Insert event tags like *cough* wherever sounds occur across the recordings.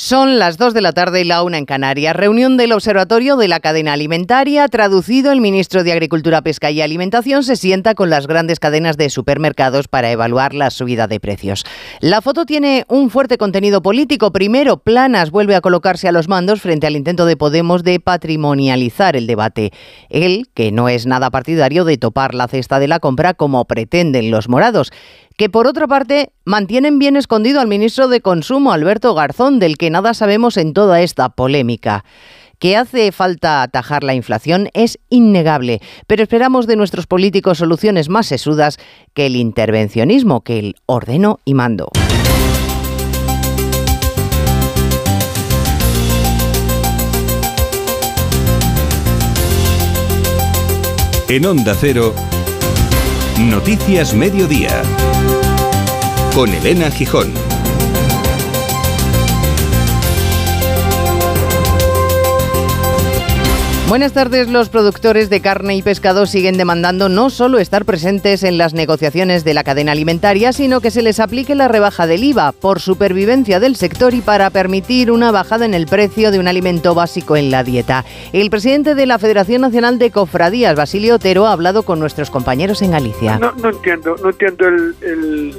Son las 2 de la tarde y la una en Canarias. Reunión del Observatorio de la Cadena Alimentaria. Traducido, el ministro de Agricultura, Pesca y Alimentación se sienta con las grandes cadenas de supermercados para evaluar la subida de precios. La foto tiene un fuerte contenido político. Primero, Planas vuelve a colocarse a los mandos frente al intento de Podemos de patrimonializar el debate. Él, que no es nada partidario de topar la cesta de la compra como pretenden los morados que por otra parte mantienen bien escondido al ministro de Consumo, Alberto Garzón, del que nada sabemos en toda esta polémica. Que hace falta atajar la inflación es innegable, pero esperamos de nuestros políticos soluciones más sesudas que el intervencionismo, que el ordeno y mando. En Onda Cero, Noticias Mediodía con Elena Gijón. Buenas tardes. Los productores de carne y pescado siguen demandando no solo estar presentes en las negociaciones de la cadena alimentaria, sino que se les aplique la rebaja del IVA por supervivencia del sector y para permitir una bajada en el precio de un alimento básico en la dieta. El presidente de la Federación Nacional de Cofradías, Basilio Otero, ha hablado con nuestros compañeros en Galicia. No, entiendo, no entiendo el el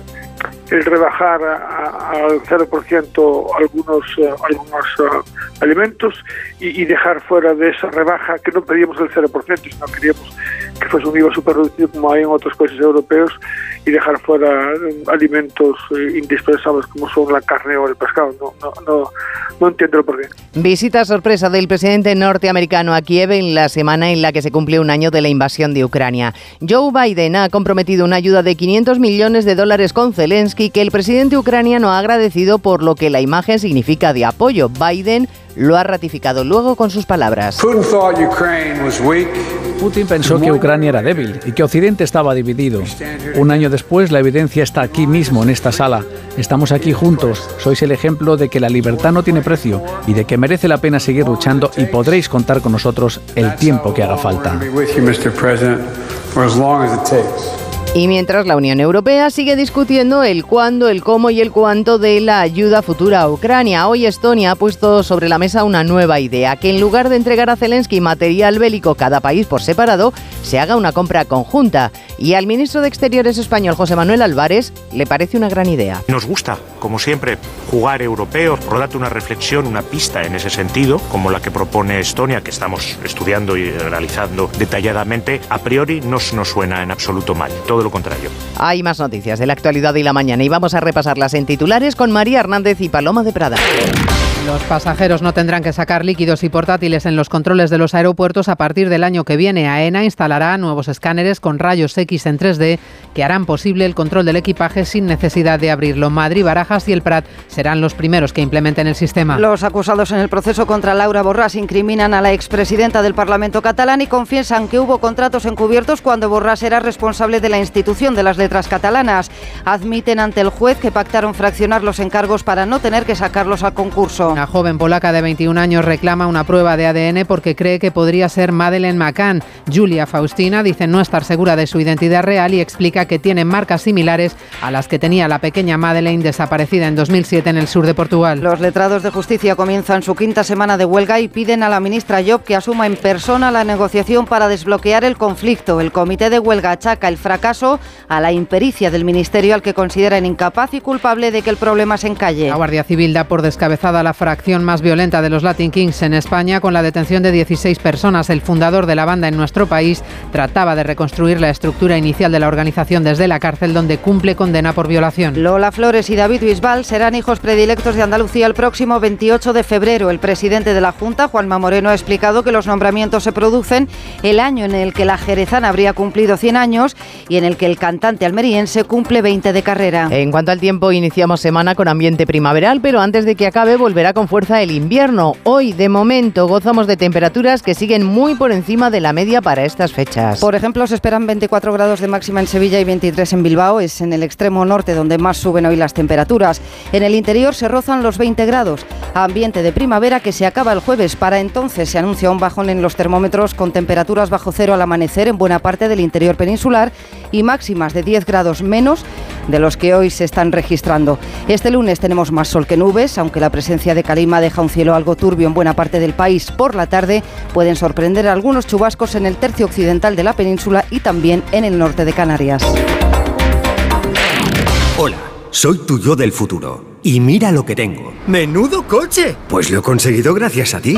rebajar al 0% algunos, eh, algunos eh, alimentos y, dejar fuera de esa rebaja, que no pedíamos el 0%, sino queríamos que fuese un IVA súper reducido como hay en otros países europeos y dejar fuera eh, alimentos indispensables como son la carne o el pescado. No, no, no, no entiendo por qué. Visita sorpresa del presidente norteamericano a Kiev en la semana en la que se cumple un año de la invasión de Ucrania. Joe Biden ha comprometido una ayuda de 500 millones de dólares con Zelensky que el presidente ucraniano ha agradecido por lo que la imagen significa de apoyo. Biden lo ha ratificado luego con sus palabras. Putin pensó que Ucrania era débil y que Occidente estaba dividido. Un año después, la evidencia está aquí mismo, en esta sala. Estamos aquí juntos. Sois el ejemplo de que la libertad no tiene precio y de que merece la pena seguir luchando y podréis contar con nosotros el tiempo que haga falta. Y mientras la Unión Europea sigue discutiendo el cuándo, el cómo y el cuánto de la ayuda futura a Ucrania, hoy Estonia ha puesto sobre la mesa una nueva idea, que en lugar de entregar a Zelensky material bélico cada país por separado, se haga una compra conjunta. Y al ministro de Exteriores español, José Manuel Álvarez, le parece una gran idea. Nos gusta, como siempre, jugar europeos, por una reflexión, una pista en ese sentido, como la que propone Estonia, que estamos estudiando y realizando detalladamente, a priori no nos suena en absoluto mal lo contrario. Hay más noticias de la actualidad y la mañana y vamos a repasarlas en titulares con María Hernández y Paloma de Prada. Los pasajeros no tendrán que sacar líquidos y portátiles en los controles de los aeropuertos a partir del año que viene. AENA instalará nuevos escáneres con rayos X en 3D que harán posible el control del equipaje sin necesidad de abrirlo. Madrid, Barajas y el Prat serán los primeros que implementen el sistema. Los acusados en el proceso contra Laura Borràs incriminan a la expresidenta del Parlamento catalán y confiesan que hubo contratos encubiertos cuando Borràs era responsable de la institución de las letras catalanas. Admiten ante el juez que pactaron fraccionar los encargos para no tener que sacarlos al concurso. Una joven polaca de 21 años reclama una prueba de ADN porque cree que podría ser Madeleine McCann. Julia Faustina dice no estar segura de su identidad real y explica que tiene marcas similares a las que tenía la pequeña Madeleine desaparecida en 2007 en el sur de Portugal. Los letrados de justicia comienzan su quinta semana de huelga y piden a la ministra Job que asuma en persona la negociación para desbloquear el conflicto. El comité de huelga achaca el fracaso a la impericia del ministerio al que consideran incapaz y culpable de que el problema se encalle. La Guardia Civil da por descabezada la acción más violenta de los Latin Kings en España con la detención de 16 personas. El fundador de la banda en nuestro país trataba de reconstruir la estructura inicial de la organización desde la cárcel donde cumple condena por violación. Lola Flores y David Bisbal serán hijos predilectos de Andalucía el próximo 28 de febrero. El presidente de la Junta, Juanma Moreno, ha explicado que los nombramientos se producen el año en el que la jerezana habría cumplido 100 años y en el que el cantante almeriense cumple 20 de carrera. En cuanto al tiempo, iniciamos semana con ambiente primaveral, pero antes de que acabe volverá con fuerza el invierno. Hoy, de momento, gozamos de temperaturas que siguen muy por encima de la media para estas fechas. Por ejemplo, se esperan 24 grados de máxima en Sevilla y 23 en Bilbao. Es en el extremo norte donde más suben hoy las temperaturas. En el interior se rozan los 20 grados. Ambiente de primavera que se acaba el jueves. Para entonces se anuncia un bajón en los termómetros con temperaturas bajo cero al amanecer en buena parte del interior peninsular y máximas de 10 grados menos de los que hoy se están registrando. Este lunes tenemos más sol que nubes, aunque la presencia de calima deja un cielo algo turbio en buena parte del país. Por la tarde pueden sorprender algunos chubascos en el tercio occidental de la península y también en el norte de Canarias. Hola, soy tu yo del futuro. Y mira lo que tengo. ¡Menudo coche! Pues lo he conseguido gracias a ti.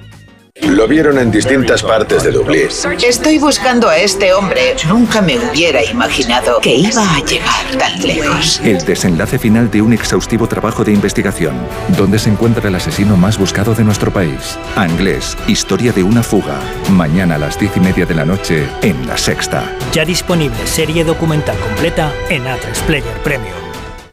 Lo vieron en distintas partes de Dublín. Estoy buscando a este hombre. Nunca me hubiera imaginado que iba a llegar tan lejos. El desenlace final de un exhaustivo trabajo de investigación. ¿Dónde se encuentra el asesino más buscado de nuestro país? Anglés, historia de una fuga. Mañana a las diez y media de la noche en La Sexta. Ya disponible serie documental completa en A3 Player Premium.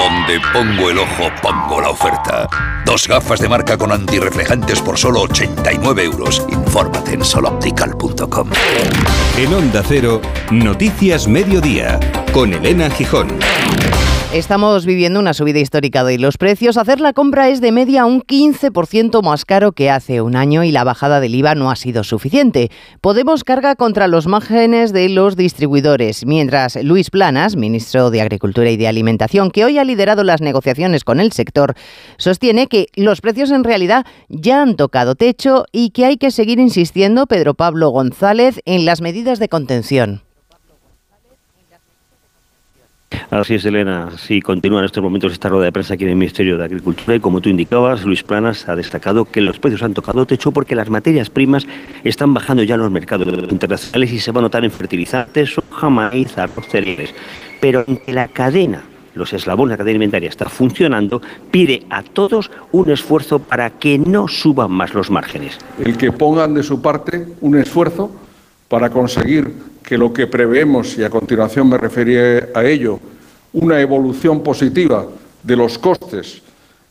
Donde pongo el ojo, pongo la oferta. Dos gafas de marca con antirreflejantes por solo 89 euros. Infórmate en soloptical.com. En Onda Cero, Noticias Mediodía, con Elena Gijón. Estamos viviendo una subida histórica de los precios. Hacer la compra es de media un 15% más caro que hace un año y la bajada del IVA no ha sido suficiente. Podemos carga contra los márgenes de los distribuidores, mientras Luis Planas, ministro de Agricultura y de Alimentación, que hoy ha liderado las negociaciones con el sector, sostiene que los precios en realidad ya han tocado techo y que hay que seguir insistiendo, Pedro Pablo González, en las medidas de contención. Así es, Elena. Sí, continúa en estos momentos esta rueda de prensa aquí en el Ministerio de Agricultura y como tú indicabas, Luis Planas ha destacado que los precios han tocado techo porque las materias primas están bajando ya en los mercados internacionales y se va a notar en fertilizantes, soja, maíz, arroz, cereales. Pero en que la cadena los eslabones de la cadena alimentaria está funcionando, pide a todos un esfuerzo para que no suban más los márgenes. El que pongan de su parte un esfuerzo para conseguir que lo que preveemos, y a continuación me referiré a ello, una evolución positiva de los costes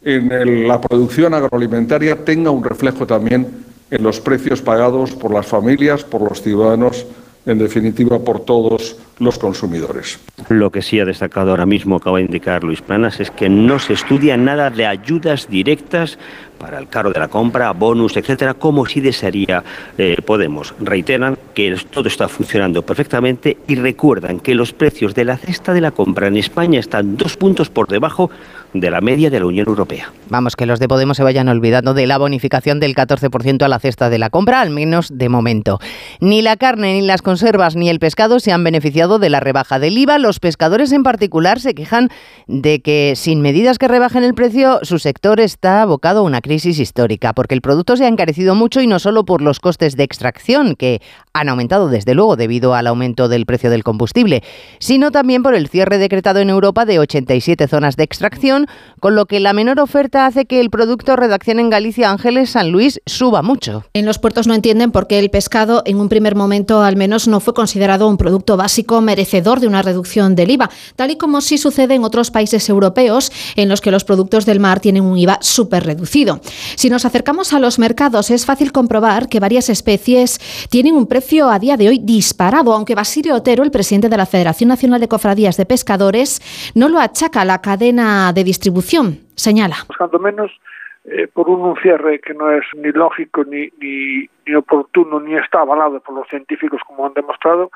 en la producción agroalimentaria tenga un reflejo también en los precios pagados por las familias, por los ciudadanos, en definitiva por todos los consumidores. Lo que sí ha destacado ahora mismo, acaba de indicar Luis Planas, es que no se estudia nada de ayudas directas para el cargo de la compra, bonus, etcétera, como si desearía eh, Podemos. Reiteran que todo está funcionando perfectamente y recuerdan que los precios de la cesta de la compra en España están dos puntos por debajo de la media de la Unión Europea. Vamos, que los de Podemos se vayan olvidando de la bonificación del 14% a la cesta de la compra, al menos de momento. Ni la carne, ni las conservas, ni el pescado se han beneficiado de la rebaja del IVA. Los pescadores en particular se quejan de que sin medidas que rebajen el precio, su sector está abocado a una crisis histórica, porque el producto se ha encarecido mucho y no solo por los costes de extracción, que han aumentado desde luego debido al aumento del precio del combustible, sino también por el cierre decretado en Europa de 87 zonas de extracción, con lo que la menor oferta hace que el producto redacción en Galicia Ángeles San Luis suba mucho. En los puertos no entienden por qué el pescado en un primer momento al menos no fue considerado un producto básico merecedor de una reducción del IVA, tal y como sí sucede en otros países europeos en los que los productos del mar tienen un IVA súper reducido. Si nos acercamos a los mercados es fácil comprobar que varias especies tienen un precio a día de hoy disparado, aunque Basilio Otero, el presidente de la Federación Nacional de Cofradías de Pescadores, no lo achaca a la cadena de distribución, señala. Cuanto menos eh, por un cierre que no es ni lógico ni, ni, oportuno ni está avalado por los científicos como han demostrado.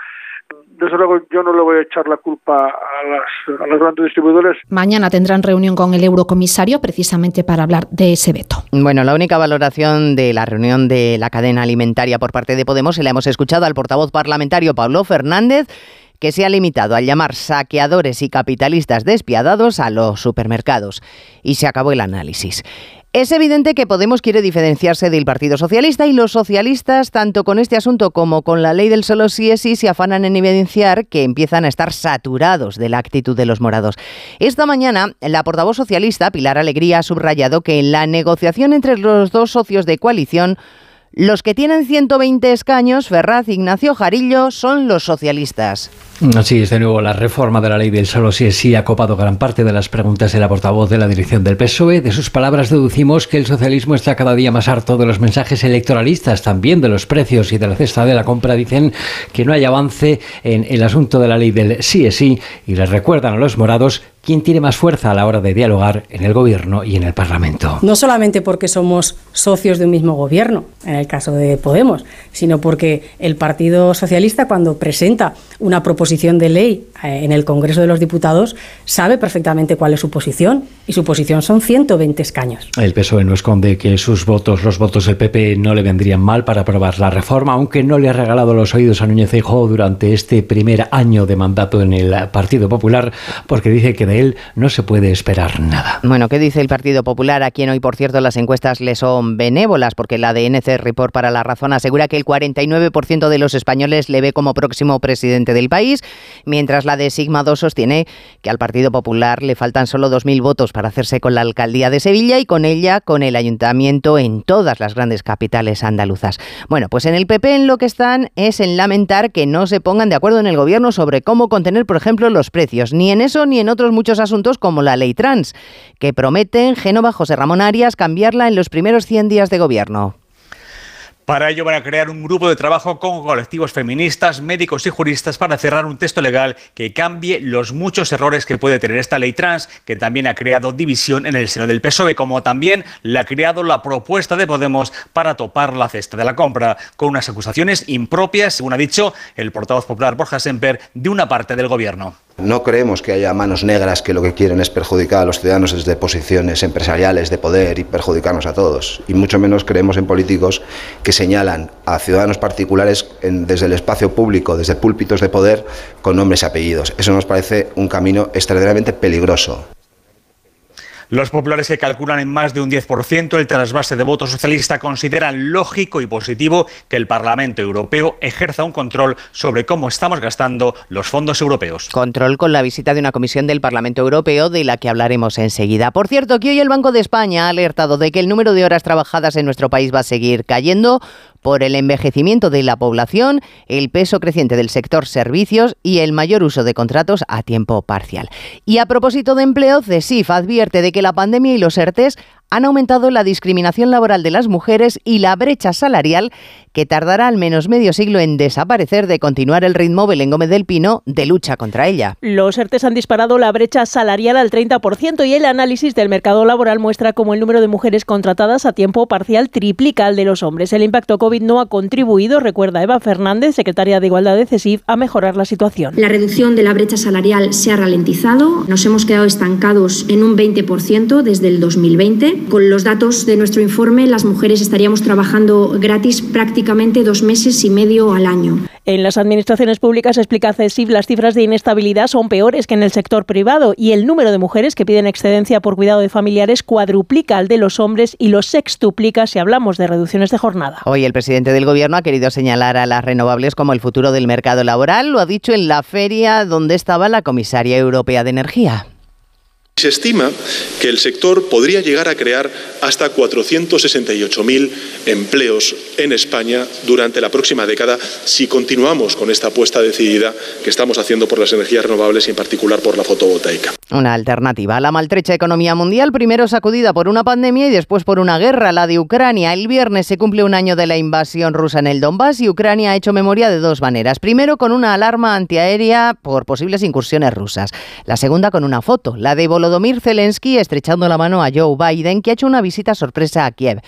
Desde luego yo no le voy a echar la culpa a, las, a grandes distribuidores. Mañana tendrán reunión con el eurocomisario precisamente para hablar de ese veto. Bueno, la única valoración de la reunión de la cadena alimentaria por parte de Podemos se la hemos escuchado al portavoz parlamentario Pablo Fernández que se ha limitado a llamar saqueadores y capitalistas despiadados a los supermercados. Y se acabó el análisis. Es evidente que Podemos quiere diferenciarse del Partido Socialista y los socialistas, tanto con este asunto como con la ley del solo sí es sí, se afanan en evidenciar que empiezan a estar saturados de la actitud de los morados. Esta mañana, la portavoz socialista, Pilar Alegría, ha subrayado que en la negociación entre los dos socios de coalición, Los que tienen 120 escaños, Ferraz, Ignacio Jarillo, son los socialistas. Así es, de nuevo, la reforma de la ley del solo sí es sí ha copado gran parte de las preguntas de la portavoz de la dirección del PSOE. De sus palabras deducimos que el socialismo está cada día más harto de los mensajes electoralistas, también de los precios y de la cesta de la compra. Dicen que no hay avance en el asunto de la ley del sí es sí y les recuerdan a los morados quién tiene más fuerza a la hora de dialogar en el gobierno y en el Parlamento. No solamente porque somos socios de un mismo gobierno, en el caso de Podemos, sino porque el Partido Socialista cuando presenta una proposición de ley eh, en el Congreso de los Diputados sabe perfectamente cuál es su posición y su posición son 120 escaños. El PSOE no esconde que sus votos, los votos del PP, no le vendrían mal para aprobar la reforma, aunque no le ha regalado los oídos a Núñez Feijóo durante este primer año de mandato en el Partido Popular, porque dice que de él no se puede esperar nada. Bueno, ¿qué dice el Partido Popular? A quien hoy, por cierto, las encuestas le son benévolas, porque la DNC Report para la Razón asegura que el 49% de los españoles le ve como próximo presidente del país, mientras la de Sigma 2 sostiene que al Partido Popular le faltan solo 2.000 votos para hacerse con la alcaldía de Sevilla y con ella con el ayuntamiento en todas las grandes capitales andaluzas. Bueno, pues en el PP en lo que están es en lamentar que no se pongan de acuerdo en el gobierno sobre cómo contener, por ejemplo, los precios, ni en eso ni en otros muchos asuntos como la ley trans, que prometen Génova José Ramón Arias cambiarla en los primeros 100 días de gobierno. Para ello van a crear un grupo de trabajo con colectivos feministas, médicos y juristas para cerrar un texto legal que cambie los muchos errores que puede tener esta ley trans, que también ha creado división en el seno del PSOE, como también la ha creado la propuesta de Podemos para topar la cesta de la compra, con unas acusaciones impropias, según ha dicho el portavoz popular Borja Semper, de una parte del gobierno. No creemos que haya manos negras que lo que quieren es perjudicar a los ciudadanos desde posiciones empresariales de poder y perjudicarnos a todos. Y mucho menos creemos en políticos que señalan a ciudadanos particulares desde el espacio público, desde púlpitos de poder, con nombres y apellidos. Eso nos parece un camino extraordinariamente peligroso. Los populares que calculan en más de un 10% el trasvase de voto socialista consideran lógico y positivo que el Parlamento Europeo ejerza un control sobre cómo estamos gastando los fondos europeos. Control con la visita de una comisión del Parlamento Europeo de la que hablaremos enseguida. Por cierto, que hoy el Banco de España ha alertado de que el número de horas trabajadas en nuestro país va a seguir cayendo por el envejecimiento de la población, el peso creciente del sector servicios y el mayor uso de contratos a tiempo parcial. Y a propósito de empleo, CESIF advierte de que la pandemia y los ERTES han aumentado la discriminación laboral de las mujeres y la brecha salarial que tardará al menos medio siglo en desaparecer de continuar el ritmo Belén Gómez del Pino de lucha contra ella. Los ERTES han disparado la brecha salarial al 30% y el análisis del mercado laboral muestra cómo el número de mujeres contratadas a tiempo parcial triplica al de los hombres. El impacto COVID no ha contribuido, recuerda Eva Fernández, secretaria de Igualdad de CESIF, a mejorar la situación. La reducción de la brecha salarial se ha ralentizado. Nos hemos quedado estancados en un 20% desde el 2020 con los datos de nuestro informe, las mujeres estaríamos trabajando gratis prácticamente dos meses y medio al año. En las administraciones públicas, explica CESIF, las cifras de inestabilidad son peores que en el sector privado y el número de mujeres que piden excedencia por cuidado de familiares cuadruplica al de los hombres y los sextuplica si hablamos de reducciones de jornada. Hoy el presidente del Gobierno ha querido señalar a las renovables como el futuro del mercado laboral. Lo ha dicho en la feria donde estaba la comisaria europea de Energía. Se estima que el sector podría llegar a crear hasta 468.000 empleos en España durante la próxima década si continuamos con esta apuesta decidida que estamos haciendo por las energías renovables y en particular por la fotovoltaica. Una alternativa a la maltrecha economía mundial, primero sacudida por una pandemia y después por una guerra, la de Ucrania. El viernes se cumple un año de la invasión rusa en el Donbass y Ucrania ha hecho memoria de dos maneras. Primero con una alarma antiaérea por posibles incursiones rusas. La segunda con una foto, la de Volodymyr Zelensky estrechando la mano a Joe Biden, que ha hecho una visita sorpresa a Kiev.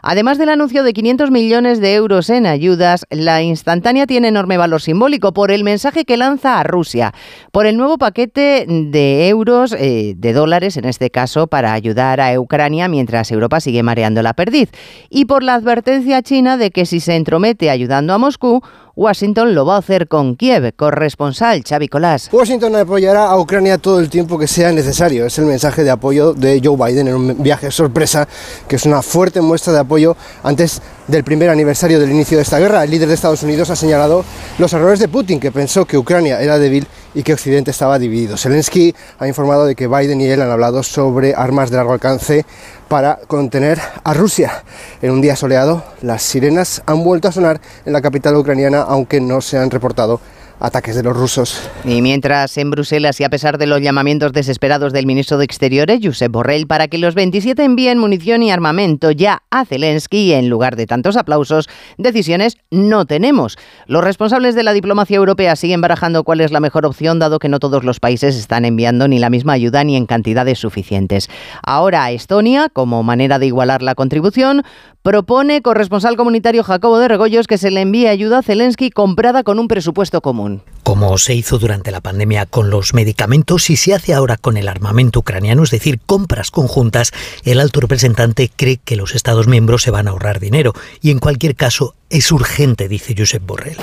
Además del anuncio de 500 millones de euros en ayudas, la instantánea tiene enorme valor simbólico por el mensaje que lanza a Rusia, por el nuevo paquete de euros, eh, de dólares en este caso, para ayudar a Ucrania mientras Europa sigue mareando la perdiz, y por la advertencia china de que si se entromete ayudando a Moscú, Washington lo va a hacer con Kiev. Corresponsal Xavi Colás. Washington apoyará a Ucrania todo el tiempo que sea necesario. Es el mensaje de apoyo de Joe Biden en un viaje sorpresa, que es una fuerte muestra de apoyo antes del primer aniversario del inicio de esta guerra. El líder de Estados Unidos ha señalado los errores de Putin, que pensó que Ucrania era débil y que Occidente estaba dividido. Zelensky ha informado de que Biden y él han hablado sobre armas de largo alcance para contener a Rusia. En un día soleado, las sirenas han vuelto a sonar en la capital ucraniana, aunque no se han reportado ataques de los rusos. Y mientras en Bruselas y a pesar de los llamamientos desesperados del ministro de Exteriores, Josep Borrell, para que los 27 envíen munición y armamento ya a Zelensky, en lugar de tantos aplausos, decisiones no tenemos. Los responsables de la diplomacia europea siguen barajando cuál es la mejor opción, dado que no todos los países están enviando ni la misma ayuda ni en cantidades suficientes. Ahora Estonia, como manera de igualar la contribución, propone corresponsal comunitario Jacobo de Regoyos que se le envíe ayuda a Zelensky comprada con un presupuesto común. Como se hizo durante la pandemia con los medicamentos y se hace ahora con el armamento ucraniano, es decir, compras conjuntas, el alto representante cree que los Estados miembros se van a ahorrar dinero y en cualquier caso es urgente, dice Josep Borrell.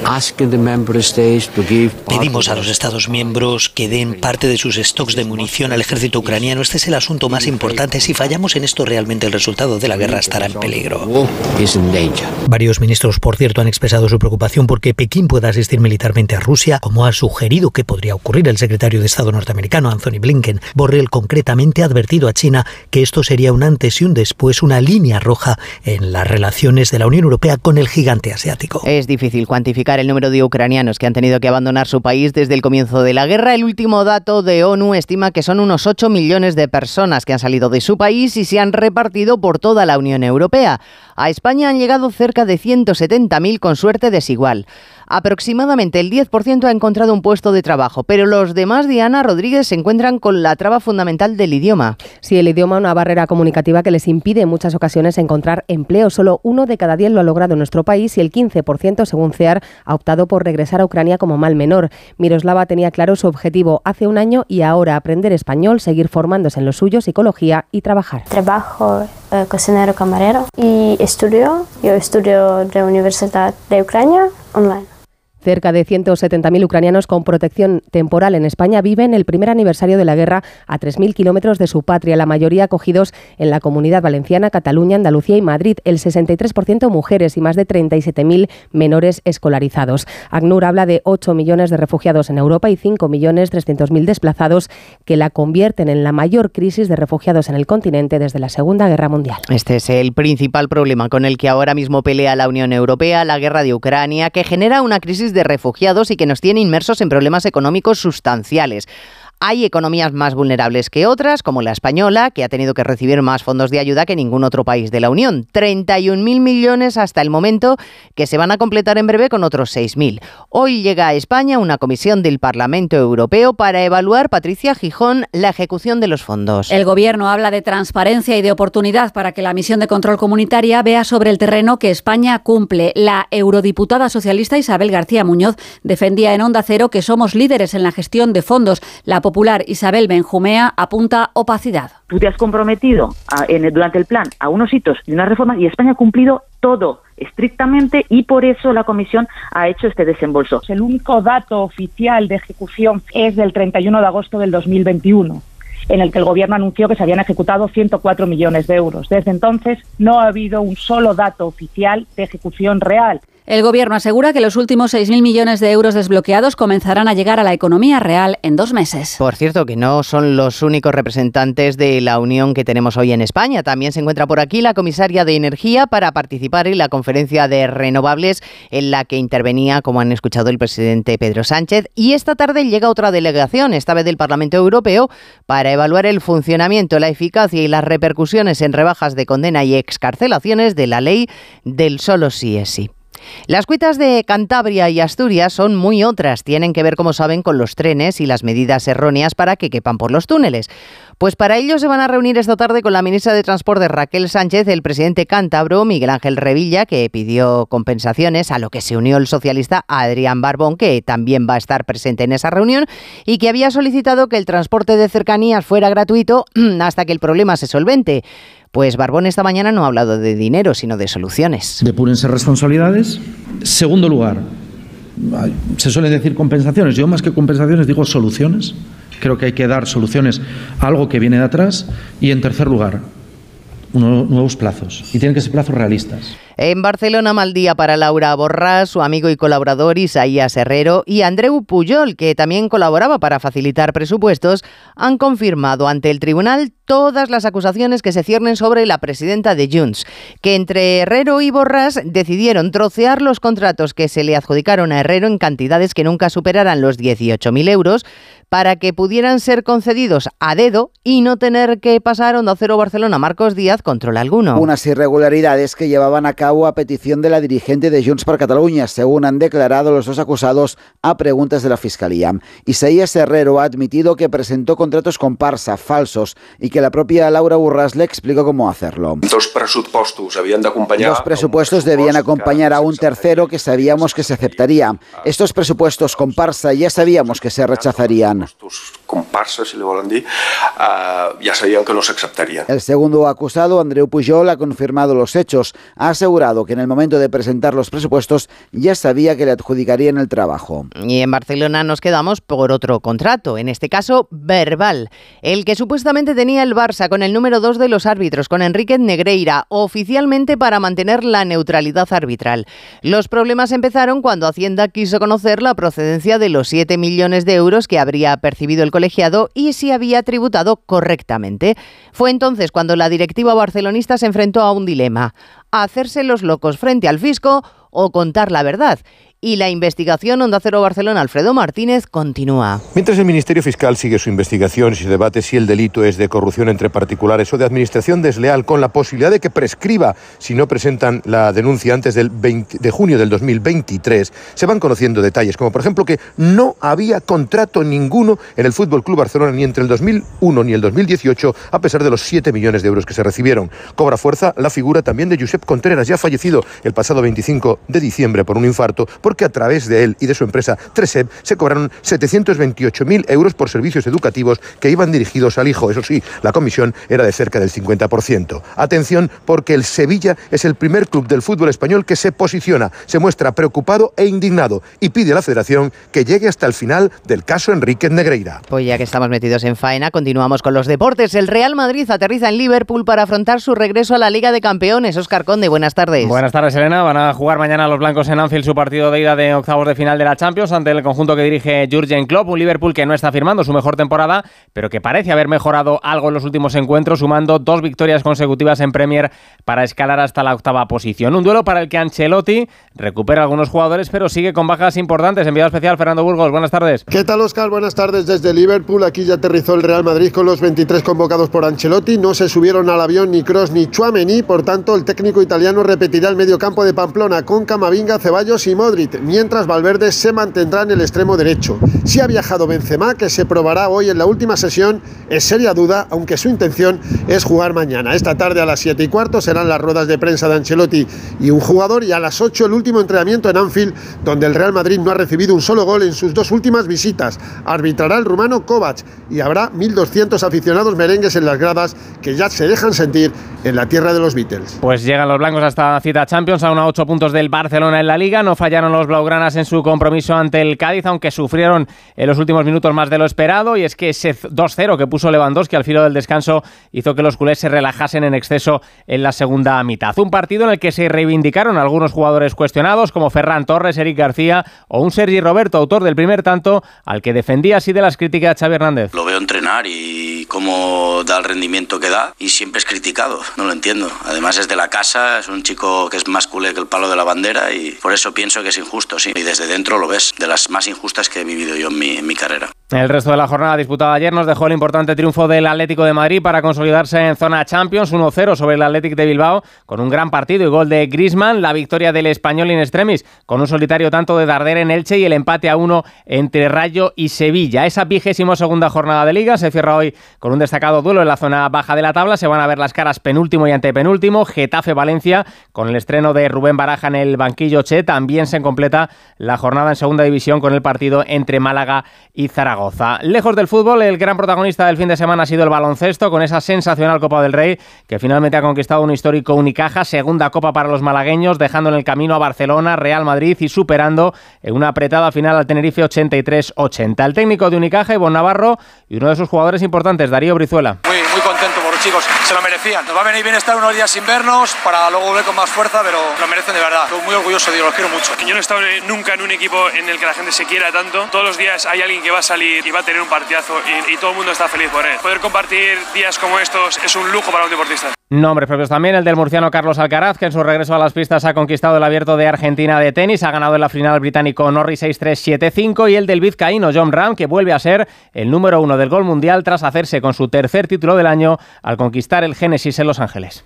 Pedimos a los Estados miembros que den parte de sus stocks de munición al ejército ucraniano. Este es el asunto más importante. Si fallamos en esto, realmente el resultado de la guerra estará en peligro. Varios ministros, por cierto, han expresado su preocupación porque Pekín pueda asistir militarmente a Rusia, como ha sugerido que podría ocurrir el secretario de Estado norteamericano Anthony Blinken. Borrell concretamente ha advertido a China que esto sería un antes y un después, una línea roja en las relaciones de la Unión Europea con el gigante asiático. Es difícil cuantificar el número de ucranianos que han tenido que abandonar su país desde el comienzo de la guerra. El último dato de ONU estima que son unos 8 millones de personas que han salido de su país y se han repartido por toda la Unión Europea. A España han llegado cerca de 170.000 con suerte desigual. Aproximadamente el 10% ha encontrado un puesto de trabajo, pero los demás, Diana Rodríguez, se encuentran con la traba fundamental del idioma. Sí, el idioma, una barrera comunicativa que les impide en muchas ocasiones encontrar empleo. Solo uno de cada diez lo ha logrado en nuestro país y el 15%, según CEAR, ha optado por regresar a Ucrania como mal menor. Miroslava tenía claro su objetivo hace un año y ahora aprender español, seguir formándose en lo suyo, psicología y trabajar. Trabajo eh, cocinero camarero y estudio. Yo estudio de Universidad de Ucrania online. Cerca de 170.000 ucranianos con protección temporal en España viven el primer aniversario de la guerra a 3.000 kilómetros de su patria, la mayoría acogidos en la comunidad valenciana, Cataluña, Andalucía y Madrid, el 63% mujeres y más de 37.000 menores escolarizados. ACNUR habla de 8 millones de refugiados en Europa y 5.300.000 desplazados que la convierten en la mayor crisis de refugiados en el continente desde la Segunda Guerra Mundial. Este es el principal problema con el que ahora mismo pelea la Unión Europea, la guerra de Ucrania, que genera una crisis de refugiados y que nos tiene inmersos en problemas económicos sustanciales. Hay economías más vulnerables que otras, como la española, que ha tenido que recibir más fondos de ayuda que ningún otro país de la Unión. 31.000 millones hasta el momento, que se van a completar en breve con otros 6.000. Hoy llega a España una comisión del Parlamento Europeo para evaluar, Patricia Gijón, la ejecución de los fondos. El Gobierno habla de transparencia y de oportunidad para que la misión de control comunitaria vea sobre el terreno que España cumple. La eurodiputada socialista Isabel García Muñoz defendía en Onda Cero que somos líderes en la gestión de fondos. Popular Isabel Benjumea apunta opacidad. Tú te has comprometido durante el plan a unos hitos y unas reformas y España ha cumplido todo estrictamente y por eso la Comisión ha hecho este desembolso. El único dato oficial de ejecución es del 31 de agosto del 2021 en el que el Gobierno anunció que se habían ejecutado 104 millones de euros. Desde entonces no ha habido un solo dato oficial de ejecución real. El Gobierno asegura que los últimos 6.000 millones de euros desbloqueados comenzarán a llegar a la economía real en dos meses. Por cierto, que no son los únicos representantes de la Unión que tenemos hoy en España. También se encuentra por aquí la comisaria de Energía para participar en la conferencia de renovables en la que intervenía, como han escuchado, el presidente Pedro Sánchez. Y esta tarde llega otra delegación, esta vez del Parlamento Europeo, para evaluar el funcionamiento, la eficacia y las repercusiones en rebajas de condena y excarcelaciones de la ley del solo sí es sí. Las cuitas de Cantabria y Asturias son muy otras. Tienen que ver, como saben, con los trenes y las medidas erróneas para que quepan por los túneles. Pues para ello se van a reunir esta tarde con la ministra de Transporte Raquel Sánchez, el presidente cántabro Miguel Ángel Revilla, que pidió compensaciones, a lo que se unió el socialista Adrián Barbón, que también va a estar presente en esa reunión, y que había solicitado que el transporte de cercanías fuera gratuito *clears throat* hasta que el problema se solvente. Pues Barbón esta mañana no ha hablado de dinero, sino de soluciones. Depurense responsabilidades. Segundo lugar, se suelen decir compensaciones. Yo más que compensaciones digo soluciones. Creo que hay que dar soluciones a algo que viene de atrás. Y en tercer lugar, nuevos plazos y tienen que ser plazos realistas. En Barcelona, mal día para Laura Borrás, su amigo y colaborador Isaías Herrero y Andreu Puyol, que también colaboraba para facilitar presupuestos, han confirmado ante el tribunal todas las acusaciones que se ciernen sobre la presidenta de Junts, que entre Herrero y Borrás decidieron trocear los contratos que se le adjudicaron a Herrero en cantidades que nunca superaran los 18.000 euros, para que pudieran ser concedidos a dedo y no tener que pasar Onda Cero Barcelona Marcos Díaz control alguno. Unas irregularidades que llevaban a cabo a petición de la dirigente de Junts per Catalunya, según han declarado los dos acusados a preguntas de la Fiscalía. Isaías Herrero ha admitido que presentó contratos comparsa, falsos, y que la propia Laura Burras le explicó cómo hacerlo. Los presupuestos habían de acompañar... Los presupuestos debían acompañar a un tercero que sabíamos que se aceptaría. Estos presupuestos comparsa ya sabíamos que se rechazarían. Comparsa, si le volen dir, uh, ya sabían que no se aceptarían. El segundo acusado, Andreu Pujol, ha confirmado los hechos. Ha asegurado que en el momento de presentar los presupuestos ya sabía que le adjudicarían el trabajo. Y en Barcelona nos quedamos por otro contrato, en este caso verbal, el que supuestamente tenía el Barça con el número 2 de los árbitros, con Enrique Negreira, oficialmente para mantener la neutralidad arbitral. Los problemas empezaron cuando Hacienda quiso conocer la procedencia de los 7 millones de euros que habría percibido el y si había tributado correctamente. Fue entonces cuando la directiva barcelonista se enfrentó a un dilema, hacerse los locos frente al fisco o contar la verdad y la investigación Onda Cero Barcelona Alfredo Martínez continúa. Mientras el Ministerio Fiscal sigue su investigación y se debate si el delito es de corrupción entre particulares o de administración desleal, con la posibilidad de que prescriba si no presentan la denuncia antes del 20 de junio del 2023, se van conociendo detalles, como por ejemplo que no había contrato ninguno en el Fútbol Club Barcelona ni entre el 2001 ni el 2018, a pesar de los 7 millones de euros que se recibieron. Cobra fuerza la figura también de Josep Contreras, ya fallecido el pasado 25 de diciembre por un infarto, por que a través de él y de su empresa Treseb se cobraron 728.000 euros por servicios educativos que iban dirigidos al hijo. Eso sí, la comisión era de cerca del 50%. Atención, porque el Sevilla es el primer club del fútbol español que se posiciona, se muestra preocupado e indignado y pide a la federación que llegue hasta el final del caso Enrique Negreira. Pues ya que estamos metidos en faena, continuamos con los deportes. El Real Madrid aterriza en Liverpool para afrontar su regreso a la Liga de Campeones. Oscar Conde, buenas tardes. Buenas tardes, Elena. Van a jugar mañana los blancos en Anfield su partido de de octavos de final de la Champions ante el conjunto que dirige Jurgen Klopp, un Liverpool que no está firmando su mejor temporada, pero que parece haber mejorado algo en los últimos encuentros, sumando dos victorias consecutivas en Premier para escalar hasta la octava posición. Un duelo para el que Ancelotti recupera algunos jugadores, pero sigue con bajas importantes. Enviado especial Fernando Burgos, buenas tardes. ¿Qué tal, Oscar? Buenas tardes desde Liverpool. Aquí ya aterrizó el Real Madrid con los 23 convocados por Ancelotti. No se subieron al avión ni Cross ni Chuameni, por tanto, el técnico italiano repetirá el medio campo de Pamplona con Camavinga, Ceballos y Modric mientras Valverde se mantendrá en el extremo derecho. Si ha viajado Benzema, que se probará hoy en la última sesión, es seria duda, aunque su intención es jugar mañana. Esta tarde a las 7 y cuarto serán las ruedas de prensa de Ancelotti y un jugador, y a las 8 el último entrenamiento en Anfield, donde el Real Madrid no ha recibido un solo gol en sus dos últimas visitas. Arbitrará el rumano Kovac y habrá 1.200 aficionados merengues en las gradas que ya se dejan sentir en la tierra de los Beatles. Pues llegan los blancos hasta la cita Champions, a unos 8 puntos del Barcelona en la Liga. No fallaron los blaugranas en su compromiso ante el Cádiz, aunque sufrieron en los últimos minutos más de lo esperado. Y es que ese 2-0 que puso Lewandowski al filo del descanso hizo que los culés se relajasen en exceso en la segunda mitad. Un partido en el que se reivindicaron algunos jugadores cuestionados, como Ferran Torres, Eric García o un Sergi Roberto, autor del primer tanto, al que defendía así de las críticas Xavi Hernández. Lo veo entrenar y cómo da el rendimiento que da y siempre es criticado, no lo entiendo. Además es de la casa, es un chico que es más culé que el palo de la bandera y por eso pienso que es injusto, sí. Y desde dentro lo ves, de las más injustas que he vivido yo en mi, en mi carrera. El resto de la jornada disputada ayer nos dejó el importante triunfo del Atlético de Madrid para consolidarse en zona Champions 1-0 sobre el Atlético de Bilbao con un gran partido y gol de Griezmann, la victoria del español in extremis con un solitario tanto de Darder en Elche y el empate a uno entre Rayo y Sevilla. Esa vigésima segunda jornada de liga se cierra hoy con un destacado duelo en la zona baja de la tabla. Se van a ver las caras penúltimo y antepenúltimo. Getafe-Valencia con el estreno de Rubén Baraja en el banquillo Che. También se completa la jornada en segunda división con el partido entre Málaga y Zaragoza. Lejos del fútbol, el gran protagonista del fin de semana ha sido el baloncesto, con esa sensacional Copa del Rey, que finalmente ha conquistado un histórico Unicaja, segunda Copa para los malagueños, dejando en el camino a Barcelona, Real Madrid y superando en una apretada final al Tenerife 83-80. El técnico de Unicaja, Ivonne Navarro, y uno de sus jugadores importantes, Darío Brizuela. Muy, muy contento por chicos, se lo merecían. Nos va a venir bien estar unos días sin vernos para luego volver con más fuerza, pero lo merecen de verdad. Estoy muy orgulloso, digo, los quiero mucho. Yo no he estado nunca en un equipo en el que la gente se quiera tanto. Todos los días hay alguien que va a salir y va a tener un partidazo y todo el mundo está feliz por él. Poder compartir días como estos es un lujo para un deportista. Nombres propios también, el del murciano Carlos Alcaraz, que en su regreso a las pistas ha conquistado el abierto de Argentina de tenis, ha ganado en la final británico Norris 6-3-7-5 y el del vizcaíno John Ram, que vuelve a ser el número uno del gol mundial tras hacerse con su tercer título del año al conquistar el Génesis en Los Ángeles.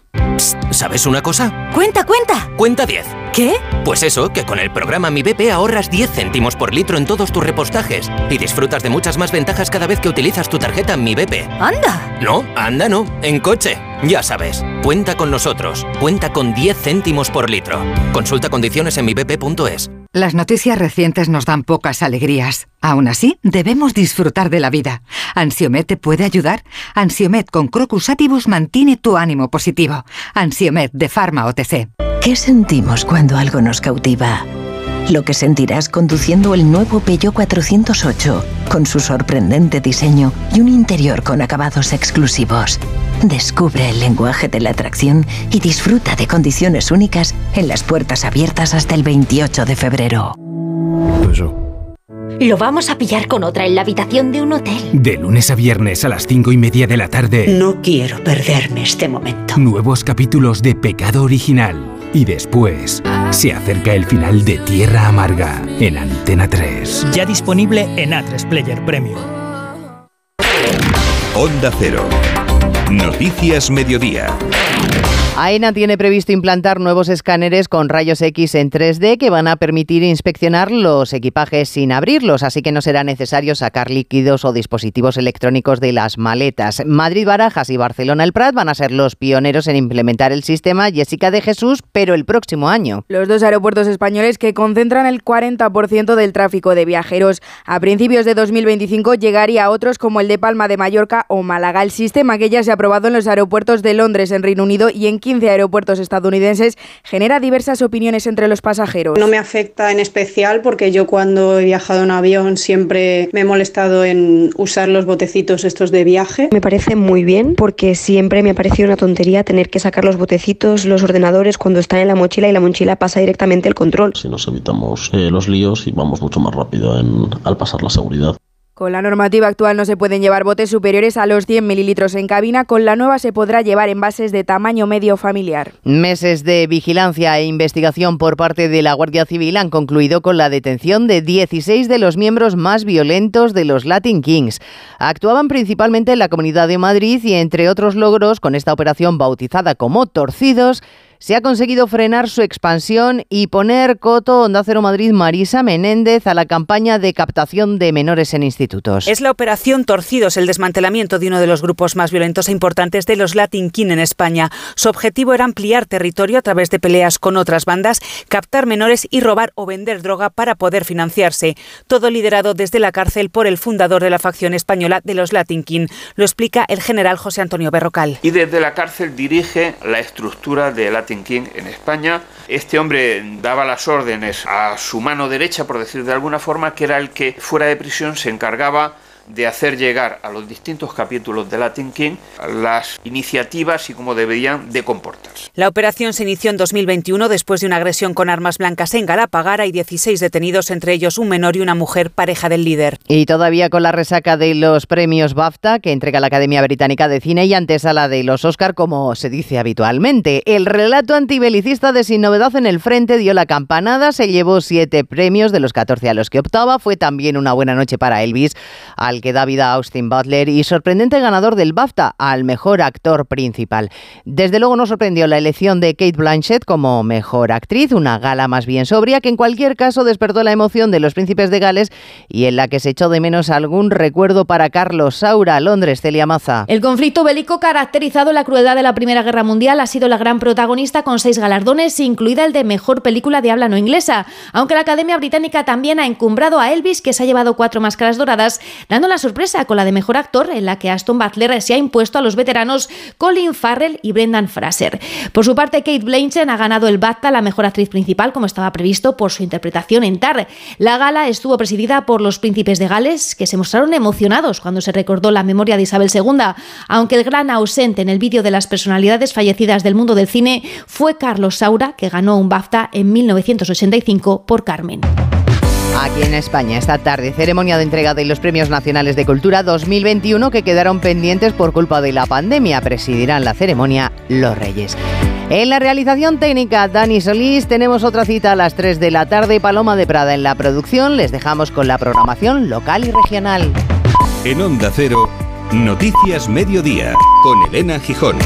¿Sabes una cosa? Cuenta, cuenta. Cuenta 10. ¿Qué? Pues eso, que con el programa Mi BP ahorras 10 céntimos por litro en todos tus repostajes y disfrutas de muchas más ventajas cada vez que utilizas tu tarjeta Mi BP. ¡Anda! No, anda no, en coche. Ya sabes, cuenta con nosotros. Cuenta con 10 céntimos por litro. Consulta condiciones en mibp.es. Las noticias recientes nos dan pocas alegrías. Aún así, debemos disfrutar de la vida. ¿Ansiomet te puede ayudar? Ansiomet con Crocus Atibus mantiene tu ánimo positivo. Ansiomet de Pharma OTC. ¿Qué sentimos cuando algo nos cautiva? Lo que sentirás conduciendo el nuevo Peugeot 408, con su sorprendente diseño y un interior con acabados exclusivos. Descubre el lenguaje de la atracción y disfruta de condiciones únicas en las puertas abiertas hasta el 28 de febrero. Lo vamos a pillar con otra en la habitación de un hotel. De lunes a viernes a las cinco y media de la tarde. No quiero perderme este momento. Nuevos capítulos de Pecado Original. Y después se acerca el final de Tierra Amarga en Antena 3. Ya disponible en A3 Player Premium. Onda Cero. Noticias Mediodía. AENA tiene previsto implantar nuevos escáneres con rayos X en 3D que van a permitir inspeccionar los equipajes sin abrirlos, así que no será necesario sacar líquidos o dispositivos electrónicos de las maletas. Madrid, Barajas y Barcelona El Prat van a ser los pioneros en implementar el sistema Jessica de Jesús, pero el próximo año. Los dos aeropuertos españoles que concentran el 40% del tráfico de viajeros. A principios de 2025 llegaría a otros como el de Palma de Mallorca o Málaga. El sistema que ya se ha aprobado en los aeropuertos de Londres, en Reino Unido y en 15 aeropuertos estadounidenses genera diversas opiniones entre los pasajeros. No me afecta en especial porque yo cuando he viajado en avión siempre me he molestado en usar los botecitos estos de viaje. Me parece muy bien porque siempre me ha parecido una tontería tener que sacar los botecitos, los ordenadores cuando están en la mochila y la mochila pasa directamente el control. Si nos evitamos eh, los líos y vamos mucho más rápido en, al pasar la seguridad. Con la normativa actual no se pueden llevar botes superiores a los 100 mililitros en cabina, con la nueva se podrá llevar envases de tamaño medio familiar. Meses de vigilancia e investigación por parte de la Guardia Civil han concluido con la detención de 16 de los miembros más violentos de los Latin Kings. Actuaban principalmente en la Comunidad de Madrid y entre otros logros con esta operación bautizada como Torcidos, se ha conseguido frenar su expansión y poner coto Onda Cero Madrid Marisa Menéndez a la campaña de captación de menores en institutos. Es la operación Torcidos, el desmantelamiento de uno de los grupos más violentos e importantes de los Latin King en España. Su objetivo era ampliar territorio a través de peleas con otras bandas, captar menores y robar o vender droga para poder financiarse. Todo liderado desde la cárcel por el fundador de la facción española de los Latin King. Lo explica el general José Antonio Berrocal. Y desde la cárcel dirige la estructura de Latin King en España. Este hombre daba las órdenes a su mano derecha, por decir de alguna forma, que era el que fuera de prisión se encargaba de hacer llegar a los distintos capítulos de Latin King las iniciativas y cómo deberían de comportarse. La operación se inició en 2021 después de una agresión con armas blancas en Galapagara y 16 detenidos, entre ellos un menor y una mujer pareja del líder. Y todavía con la resaca de los premios BAFTA que entrega la Academia Británica de Cine y antes a la de los Oscar, como se dice habitualmente. El relato antibelicista de Sin Novedad en el Frente dio la campanada, se llevó siete premios de los 14 a los que optaba. Fue también una buena noche para Elvis, al que da vida Austin Butler y sorprendente ganador del BAFTA al mejor actor principal. Desde luego no sorprendió la elección de Kate Blanchett como mejor actriz, una gala más bien sobria que en cualquier caso despertó la emoción de los príncipes de Gales y en la que se echó de menos algún recuerdo para Carlos Saura, Londres, Celia Maza. El conflicto bélico caracterizado la crueldad de la Primera Guerra Mundial ha sido la gran protagonista con seis galardones, incluida el de mejor película de habla no inglesa, aunque la Academia Británica también ha encumbrado a Elvis, que se ha llevado cuatro máscaras doradas, dando la sorpresa con la de mejor actor, en la que Aston Butler se ha impuesto a los veteranos Colin Farrell y Brendan Fraser. Por su parte, Kate Blanchett ha ganado el BAFTA la mejor actriz principal, como estaba previsto, por su interpretación en Tar. La gala estuvo presidida por los príncipes de Gales, que se mostraron emocionados cuando se recordó la memoria de Isabel II, aunque el gran ausente en el vídeo de las personalidades fallecidas del mundo del cine fue Carlos Saura, que ganó un BAFTA en 1985 por Carmen. Aquí en España, esta tarde, ceremonia de entrega de los Premios Nacionales de Cultura 2021 que quedaron pendientes por culpa de la pandemia. Presidirán la ceremonia los Reyes. En la realización técnica, Dani Solís, tenemos otra cita a las 3 de la tarde. Paloma de Prada en la producción. Les dejamos con la programación local y regional. En Onda Cero, Noticias Mediodía, con Elena Gijón.